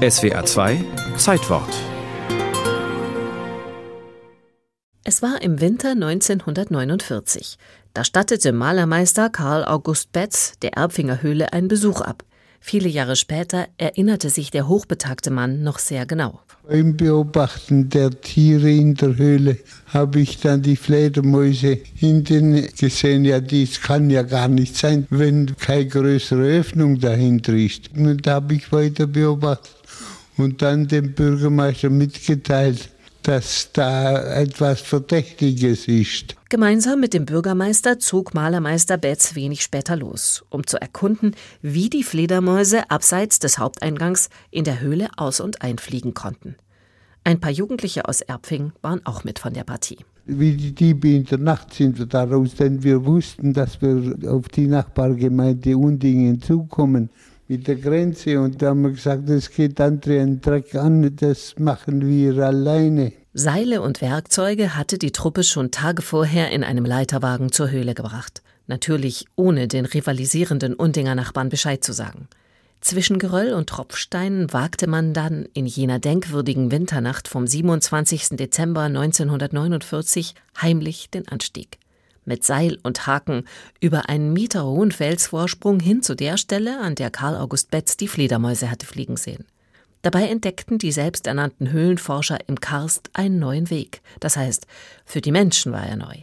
SWA 2 Zeitwort Es war im Winter 1949. Da stattete Malermeister Karl August Betz der Erbfinger Höhle einen Besuch ab. Viele Jahre später erinnerte sich der hochbetagte Mann noch sehr genau. Beim Beobachten der Tiere in der Höhle habe ich dann die Fledermäuse hinten gesehen. Ja, dies kann ja gar nicht sein, wenn keine größere Öffnung dahinter ist. Und da habe ich weiter beobachtet und dann dem Bürgermeister mitgeteilt, dass da etwas Verdächtiges ist. Gemeinsam mit dem Bürgermeister zog Malermeister Betz wenig später los, um zu erkunden, wie die Fledermäuse abseits des Haupteingangs in der Höhle aus- und einfliegen konnten. Ein paar Jugendliche aus Erpfing waren auch mit von der Partie. Wie die Diebe in der Nacht sind wir daraus, denn wir wussten, dass wir auf die Nachbargemeinde Undingen zukommen mit der Grenze und da haben wir gesagt, das geht andere einen Dreck an, das machen wir alleine. Seile und Werkzeuge hatte die Truppe schon Tage vorher in einem Leiterwagen zur Höhle gebracht. Natürlich ohne den rivalisierenden Undinger Nachbarn Bescheid zu sagen. Zwischen Geröll und Tropfsteinen wagte man dann in jener denkwürdigen Winternacht vom 27. Dezember 1949 heimlich den Anstieg mit Seil und Haken über einen meterhohen Felsvorsprung hin zu der Stelle, an der Karl August Betz die Fledermäuse hatte fliegen sehen. Dabei entdeckten die selbsternannten Höhlenforscher im Karst einen neuen Weg. Das heißt, für die Menschen war er neu.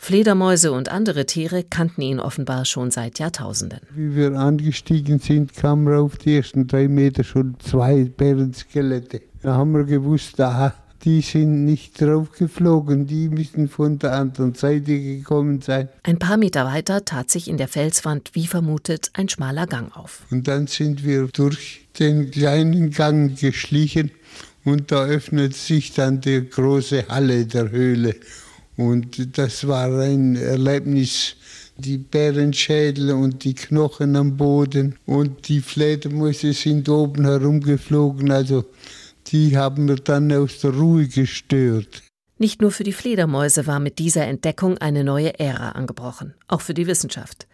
Fledermäuse und andere Tiere kannten ihn offenbar schon seit Jahrtausenden. Wie wir angestiegen sind, kamen auf die ersten drei Meter schon zwei Bärenskelette. Da haben wir gewusst, aha, die sind nicht draufgeflogen, die müssen von der anderen Seite gekommen sein. Ein paar Meter weiter tat sich in der Felswand, wie vermutet, ein schmaler Gang auf. Und dann sind wir durch den kleinen Gang geschlichen und da öffnet sich dann die große Halle der Höhle. Und das war ein Erlebnis, die Bärenschädel und die Knochen am Boden und die Fledermäuse sind oben herumgeflogen. Also die haben mir dann aus der Ruhe gestört. Nicht nur für die Fledermäuse war mit dieser Entdeckung eine neue Ära angebrochen, auch für die Wissenschaft.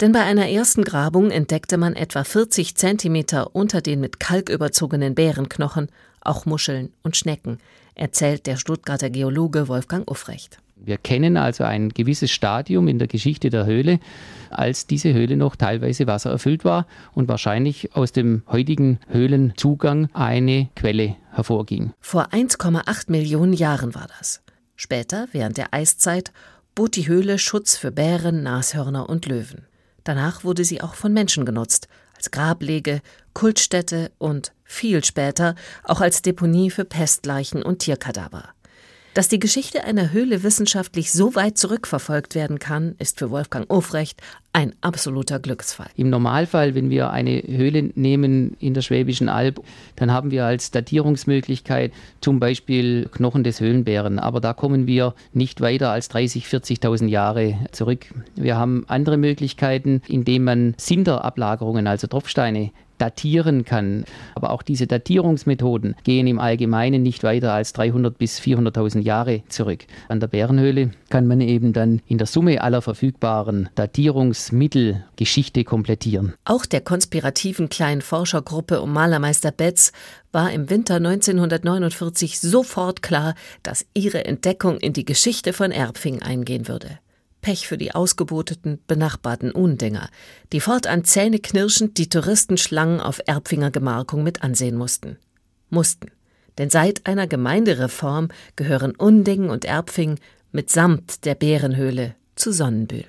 Denn bei einer ersten Grabung entdeckte man etwa 40 Zentimeter unter den mit Kalk überzogenen Bärenknochen auch Muscheln und Schnecken, erzählt der Stuttgarter Geologe Wolfgang Uffrecht. Wir kennen also ein gewisses Stadium in der Geschichte der Höhle, als diese Höhle noch teilweise wassererfüllt war und wahrscheinlich aus dem heutigen Höhlenzugang eine Quelle hervorging. Vor 1,8 Millionen Jahren war das. Später, während der Eiszeit, bot die Höhle Schutz für Bären, Nashörner und Löwen. Danach wurde sie auch von Menschen genutzt, als Grablege, Kultstätte und viel später auch als Deponie für Pestleichen und Tierkadaver. Dass die Geschichte einer Höhle wissenschaftlich so weit zurückverfolgt werden kann, ist für Wolfgang Ofrecht ein absoluter Glücksfall. Im Normalfall, wenn wir eine Höhle nehmen in der Schwäbischen Alb, dann haben wir als Datierungsmöglichkeit zum Beispiel Knochen des Höhlenbären. Aber da kommen wir nicht weiter als 30.000, 40.000 Jahre zurück. Wir haben andere Möglichkeiten, indem man Sinterablagerungen, also Tropfsteine, datieren kann. Aber auch diese Datierungsmethoden gehen im Allgemeinen nicht weiter als 300 bis 400.000 Jahre zurück. An der Bärenhöhle kann man eben dann in der Summe aller verfügbaren Datierungsmittel Geschichte komplettieren. Auch der konspirativen kleinen Forschergruppe um Malermeister Betz war im Winter 1949 sofort klar, dass ihre Entdeckung in die Geschichte von Erbfing eingehen würde. Pech für die ausgeboteten, benachbarten Undinger, die fortan zähneknirschend die Touristenschlangen auf Erbfinger Gemarkung mit ansehen mussten. Mussten. Denn seit einer Gemeindereform gehören Undingen und Erbfing mitsamt der Bärenhöhle zu Sonnenbühl.